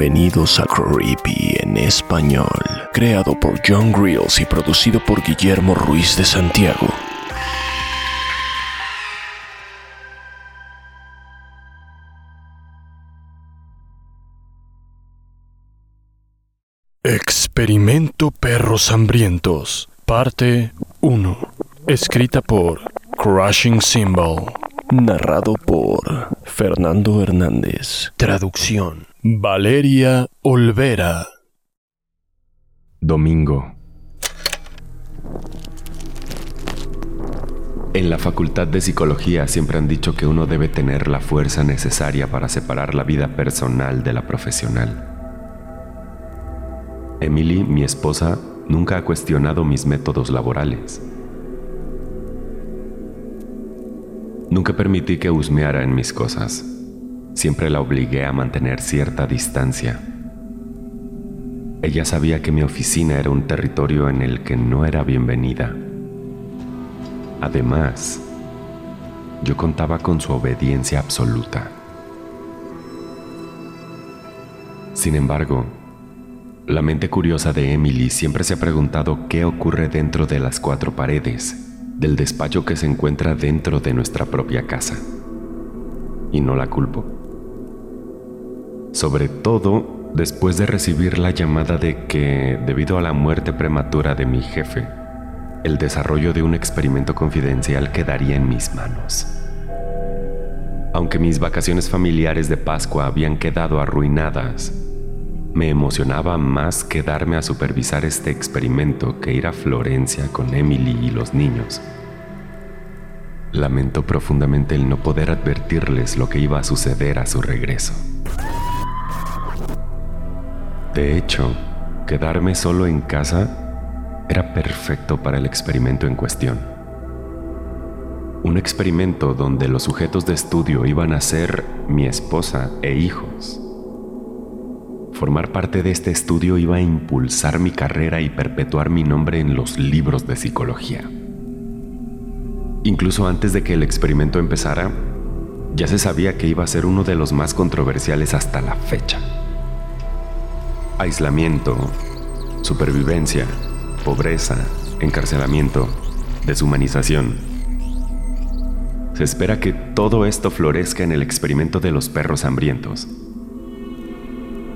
Bienvenidos a Creepy en español, creado por John Grills y producido por Guillermo Ruiz de Santiago. Experimento Perros Hambrientos, parte 1. Escrita por Crushing Symbol. Narrado por Fernando Hernández. Traducción. Valeria Olvera. Domingo. En la Facultad de Psicología siempre han dicho que uno debe tener la fuerza necesaria para separar la vida personal de la profesional. Emily, mi esposa, nunca ha cuestionado mis métodos laborales. Nunca permití que husmeara en mis cosas. Siempre la obligué a mantener cierta distancia. Ella sabía que mi oficina era un territorio en el que no era bienvenida. Además, yo contaba con su obediencia absoluta. Sin embargo, la mente curiosa de Emily siempre se ha preguntado qué ocurre dentro de las cuatro paredes del despacho que se encuentra dentro de nuestra propia casa. Y no la culpo. Sobre todo después de recibir la llamada de que, debido a la muerte prematura de mi jefe, el desarrollo de un experimento confidencial quedaría en mis manos. Aunque mis vacaciones familiares de Pascua habían quedado arruinadas, me emocionaba más quedarme a supervisar este experimento que ir a Florencia con Emily y los niños. Lamento profundamente el no poder advertirles lo que iba a suceder a su regreso. De hecho, quedarme solo en casa era perfecto para el experimento en cuestión. Un experimento donde los sujetos de estudio iban a ser mi esposa e hijos Formar parte de este estudio iba a impulsar mi carrera y perpetuar mi nombre en los libros de psicología. Incluso antes de que el experimento empezara, ya se sabía que iba a ser uno de los más controversiales hasta la fecha. Aislamiento, supervivencia, pobreza, encarcelamiento, deshumanización. Se espera que todo esto florezca en el experimento de los perros hambrientos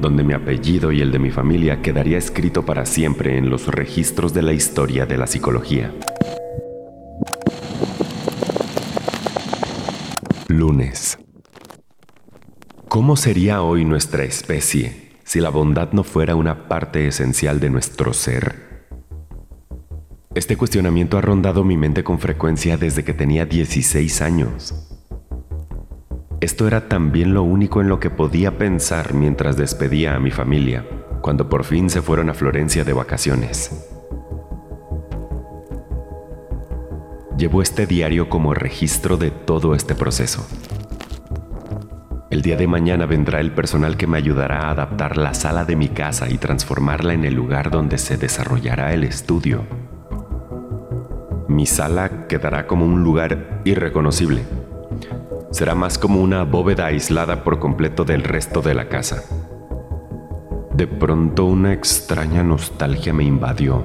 donde mi apellido y el de mi familia quedaría escrito para siempre en los registros de la historia de la psicología. Lunes. ¿Cómo sería hoy nuestra especie si la bondad no fuera una parte esencial de nuestro ser? Este cuestionamiento ha rondado mi mente con frecuencia desde que tenía 16 años. Esto era también lo único en lo que podía pensar mientras despedía a mi familia, cuando por fin se fueron a Florencia de vacaciones. Llevo este diario como registro de todo este proceso. El día de mañana vendrá el personal que me ayudará a adaptar la sala de mi casa y transformarla en el lugar donde se desarrollará el estudio. Mi sala quedará como un lugar irreconocible será más como una bóveda aislada por completo del resto de la casa. De pronto una extraña nostalgia me invadió.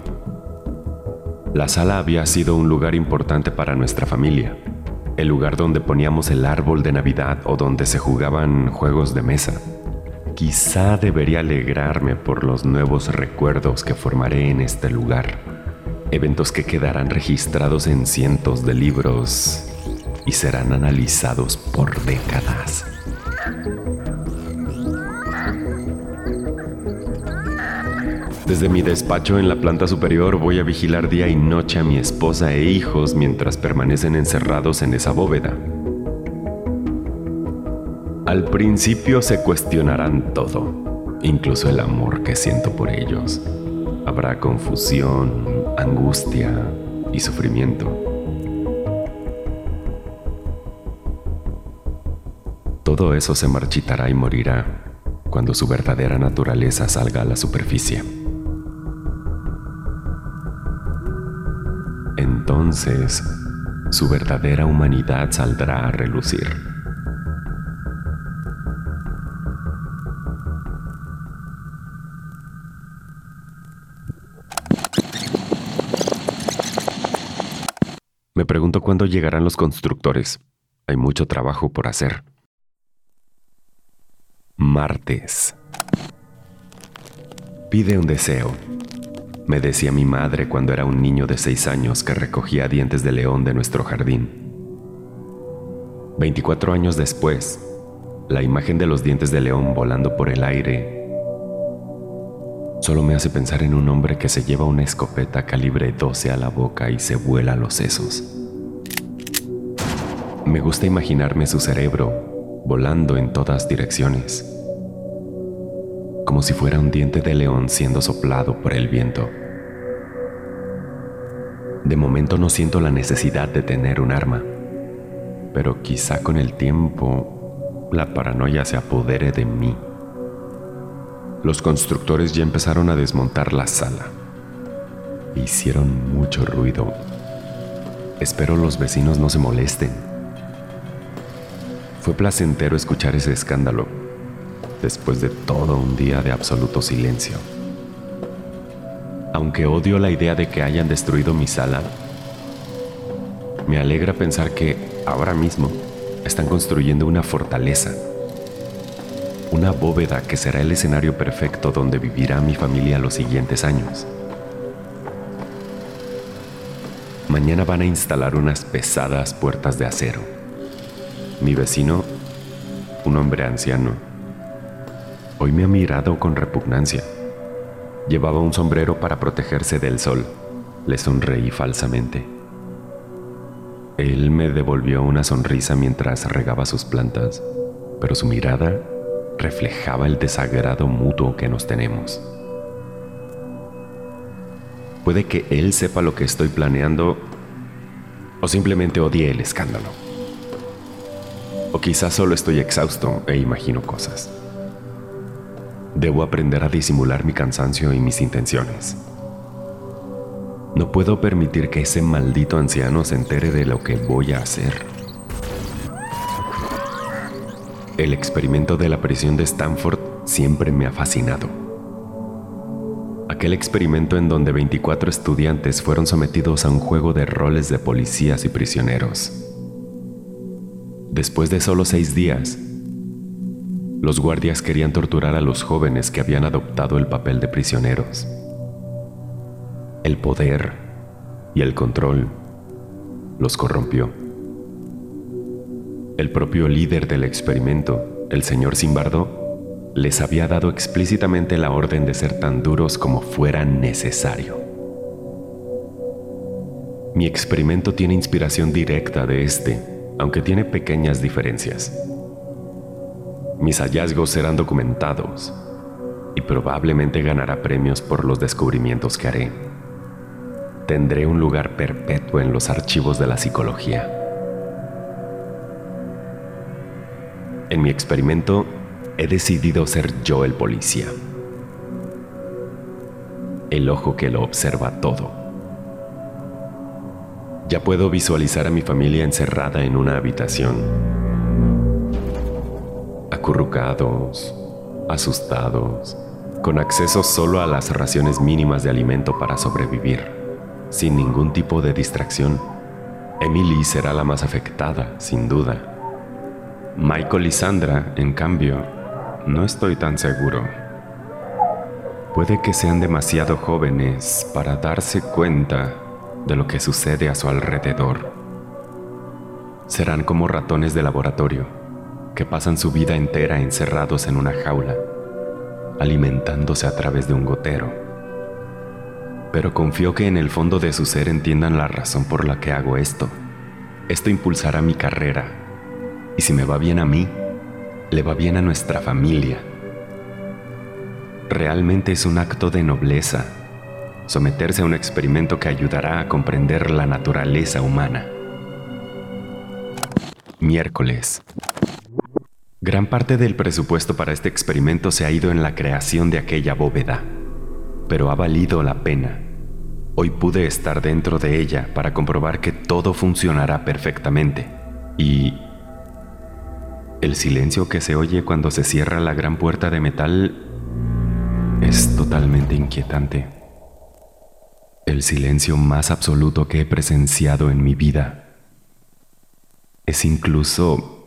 La sala había sido un lugar importante para nuestra familia, el lugar donde poníamos el árbol de Navidad o donde se jugaban juegos de mesa. quizá debería alegrarme por los nuevos recuerdos que formaré en este lugar. Eventos que quedarán registrados en cientos de libros y serán analizados por décadas. Desde mi despacho en la planta superior voy a vigilar día y noche a mi esposa e hijos mientras permanecen encerrados en esa bóveda. Al principio se cuestionarán todo, incluso el amor que siento por ellos. Habrá confusión, angustia y sufrimiento. Todo eso se marchitará y morirá cuando su verdadera naturaleza salga a la superficie. Entonces su verdadera humanidad saldrá a relucir. Me pregunto cuándo llegarán los constructores. Hay mucho trabajo por hacer. Martes. Pide un deseo me decía mi madre cuando era un niño de seis años que recogía dientes de león de nuestro jardín. 24 años después, la imagen de los dientes de león volando por el aire solo me hace pensar en un hombre que se lleva una escopeta calibre 12 a la boca y se vuela los sesos. Me gusta imaginarme su cerebro volando en todas direcciones como si fuera un diente de león siendo soplado por el viento. De momento no siento la necesidad de tener un arma, pero quizá con el tiempo la paranoia se apodere de mí. Los constructores ya empezaron a desmontar la sala. Hicieron mucho ruido. Espero los vecinos no se molesten. Fue placentero escuchar ese escándalo después de todo un día de absoluto silencio. Aunque odio la idea de que hayan destruido mi sala, me alegra pensar que ahora mismo están construyendo una fortaleza, una bóveda que será el escenario perfecto donde vivirá mi familia los siguientes años. Mañana van a instalar unas pesadas puertas de acero. Mi vecino, un hombre anciano, Hoy me ha mirado con repugnancia. Llevaba un sombrero para protegerse del sol. Le sonreí falsamente. Él me devolvió una sonrisa mientras regaba sus plantas, pero su mirada reflejaba el desagrado mutuo que nos tenemos. Puede que él sepa lo que estoy planeando o simplemente odie el escándalo. O quizás solo estoy exhausto e imagino cosas. Debo aprender a disimular mi cansancio y mis intenciones. No puedo permitir que ese maldito anciano se entere de lo que voy a hacer. El experimento de la prisión de Stanford siempre me ha fascinado. Aquel experimento en donde 24 estudiantes fueron sometidos a un juego de roles de policías y prisioneros. Después de solo seis días, los guardias querían torturar a los jóvenes que habían adoptado el papel de prisioneros. El poder y el control los corrompió. El propio líder del experimento, el señor Simbardo, les había dado explícitamente la orden de ser tan duros como fuera necesario. Mi experimento tiene inspiración directa de este, aunque tiene pequeñas diferencias. Mis hallazgos serán documentados y probablemente ganará premios por los descubrimientos que haré. Tendré un lugar perpetuo en los archivos de la psicología. En mi experimento he decidido ser yo el policía. El ojo que lo observa todo. Ya puedo visualizar a mi familia encerrada en una habitación acurrucados, asustados, con acceso solo a las raciones mínimas de alimento para sobrevivir, sin ningún tipo de distracción. Emily será la más afectada, sin duda. Michael y Sandra, en cambio, No estoy tan seguro. Puede que sean demasiado jóvenes para darse cuenta de lo que sucede a su alrededor. Serán como ratones de laboratorio que pasan su vida entera encerrados en una jaula, alimentándose a través de un gotero. Pero confío que en el fondo de su ser entiendan la razón por la que hago esto. Esto impulsará mi carrera. Y si me va bien a mí, le va bien a nuestra familia. Realmente es un acto de nobleza someterse a un experimento que ayudará a comprender la naturaleza humana. Miércoles. Gran parte del presupuesto para este experimento se ha ido en la creación de aquella bóveda, pero ha valido la pena. Hoy pude estar dentro de ella para comprobar que todo funcionará perfectamente y el silencio que se oye cuando se cierra la gran puerta de metal es totalmente inquietante. El silencio más absoluto que he presenciado en mi vida es incluso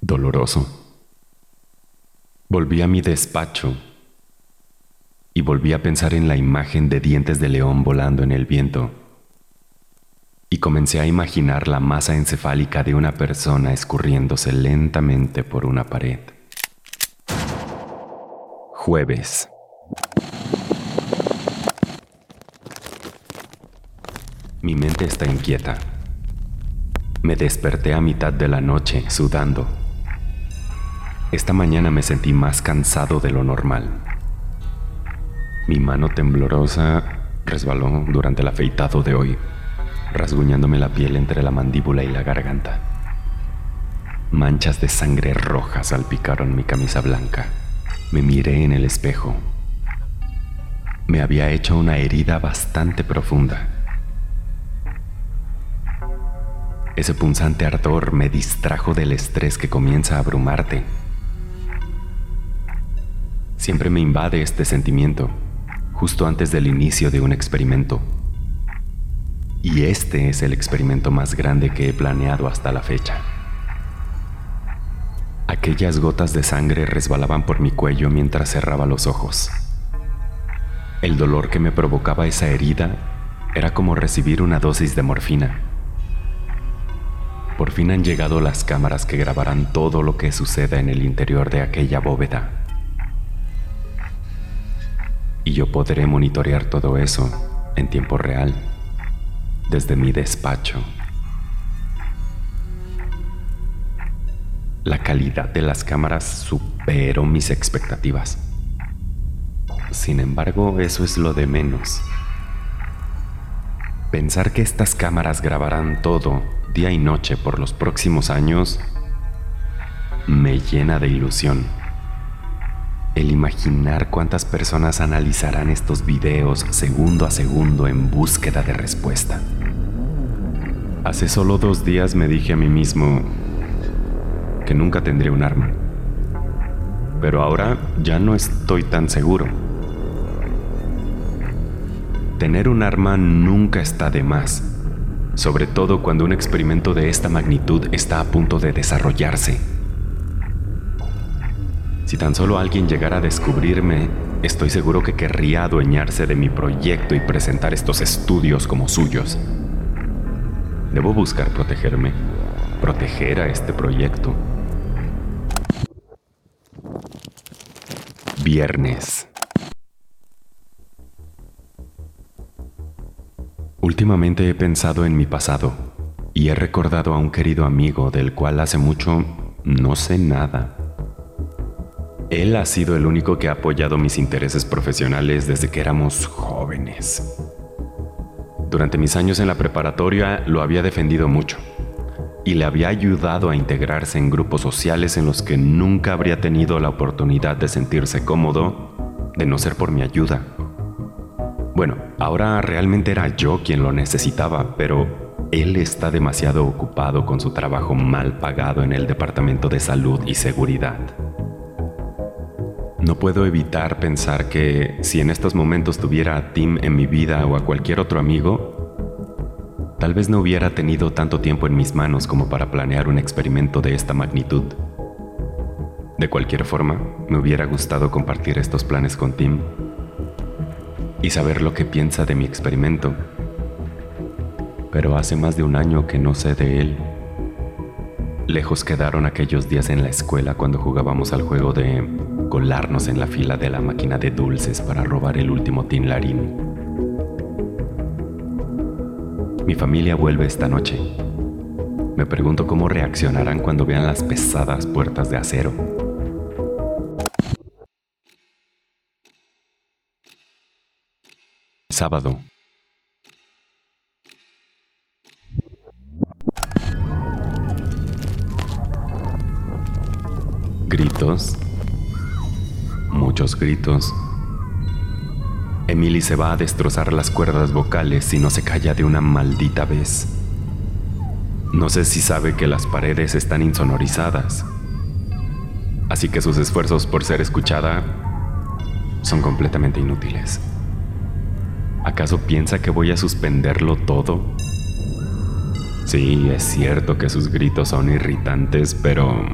doloroso. Volví a mi despacho y volví a pensar en la imagen de dientes de león volando en el viento. Y comencé a imaginar la masa encefálica de una persona escurriéndose lentamente por una pared. Jueves. Mi mente está inquieta. Me desperté a mitad de la noche, sudando. Esta mañana me sentí más cansado de lo normal. Mi mano temblorosa resbaló durante el afeitado de hoy, rasguñándome la piel entre la mandíbula y la garganta. Manchas de sangre roja salpicaron mi camisa blanca. Me miré en el espejo. Me había hecho una herida bastante profunda. Ese punzante ardor me distrajo del estrés que comienza a abrumarte. Siempre me invade este sentimiento, justo antes del inicio de un experimento. Y este es el experimento más grande que he planeado hasta la fecha. Aquellas gotas de sangre resbalaban por mi cuello mientras cerraba los ojos. El dolor que me provocaba esa herida era como recibir una dosis de morfina. Por fin han llegado las cámaras que grabarán todo lo que suceda en el interior de aquella bóveda. Y yo podré monitorear todo eso en tiempo real, desde mi despacho. La calidad de las cámaras superó mis expectativas. Sin embargo, eso es lo de menos. Pensar que estas cámaras grabarán todo, día y noche, por los próximos años, me llena de ilusión. El imaginar cuántas personas analizarán estos videos segundo a segundo en búsqueda de respuesta. Hace solo dos días me dije a mí mismo, que nunca tendré un arma. Pero ahora ya no estoy tan seguro. Tener un arma nunca está de más, sobre todo cuando un experimento de esta magnitud está a punto de desarrollarse. Si tan solo alguien llegara a descubrirme, estoy seguro que querría adueñarse de mi proyecto y presentar estos estudios como suyos. Debo buscar protegerme, proteger a este proyecto. Viernes. Últimamente he pensado en mi pasado y he recordado a un querido amigo del cual hace mucho no sé nada. Él ha sido el único que ha apoyado mis intereses profesionales desde que éramos jóvenes. Durante mis años en la preparatoria lo había defendido mucho y le había ayudado a integrarse en grupos sociales en los que nunca habría tenido la oportunidad de sentirse cómodo de no ser por mi ayuda. Bueno, ahora realmente era yo quien lo necesitaba, pero él está demasiado ocupado con su trabajo mal pagado en el Departamento de Salud y Seguridad. No puedo evitar pensar que si en estos momentos tuviera a Tim en mi vida o a cualquier otro amigo, Tal vez no hubiera tenido tanto tiempo en mis manos como para planear un experimento de esta magnitud. De cualquier forma, me hubiera gustado compartir estos planes con Tim y saber lo que piensa de mi experimento. Pero hace más de un año que no sé de él. Lejos quedaron aquellos días en la escuela cuando jugábamos al juego de colarnos en la fila de la máquina de dulces para robar el último Tin Larín. Mi familia vuelve esta noche. Me pregunto cómo reaccionarán cuando vean las pesadas puertas de acero. Sábado. Gritos. Muchos gritos. Emily se va a destrozar las cuerdas vocales si no se calla de una maldita vez. No sé si sabe que las paredes están insonorizadas, así que sus esfuerzos por ser escuchada son completamente inútiles. ¿Acaso piensa que voy a suspenderlo todo? Sí, es cierto que sus gritos son irritantes, pero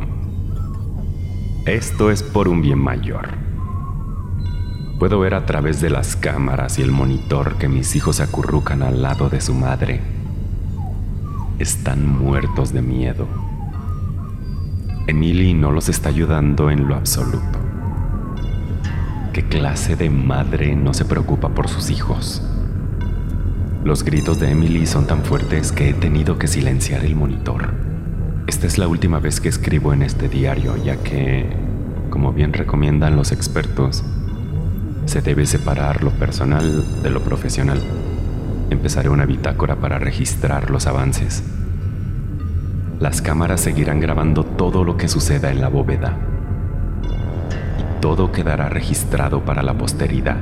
esto es por un bien mayor. Puedo ver a través de las cámaras y el monitor que mis hijos acurrucan al lado de su madre. Están muertos de miedo. Emily no los está ayudando en lo absoluto. ¿Qué clase de madre no se preocupa por sus hijos? Los gritos de Emily son tan fuertes que he tenido que silenciar el monitor. Esta es la última vez que escribo en este diario, ya que, como bien recomiendan los expertos, se debe separar lo personal de lo profesional. Empezaré una bitácora para registrar los avances. Las cámaras seguirán grabando todo lo que suceda en la bóveda. Y todo quedará registrado para la posteridad.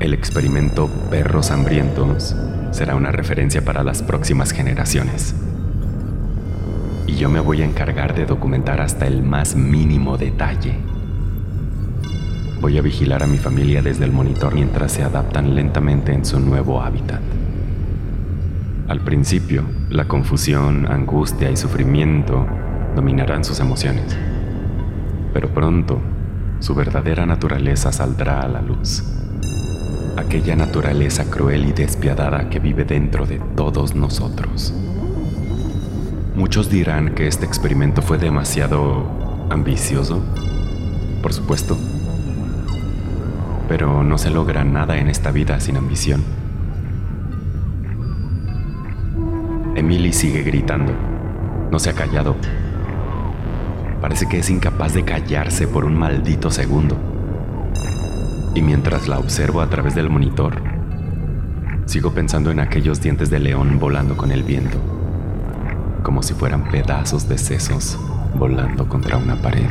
El experimento Perros Hambrientos será una referencia para las próximas generaciones. Y yo me voy a encargar de documentar hasta el más mínimo detalle. Voy a vigilar a mi familia desde el monitor mientras se adaptan lentamente en su nuevo hábitat. Al principio, la confusión, angustia y sufrimiento dominarán sus emociones. Pero pronto, su verdadera naturaleza saldrá a la luz. Aquella naturaleza cruel y despiadada que vive dentro de todos nosotros. Muchos dirán que este experimento fue demasiado ambicioso. Por supuesto, pero no se logra nada en esta vida sin ambición. Emily sigue gritando. No se ha callado. Parece que es incapaz de callarse por un maldito segundo. Y mientras la observo a través del monitor, sigo pensando en aquellos dientes de león volando con el viento, como si fueran pedazos de sesos volando contra una pared.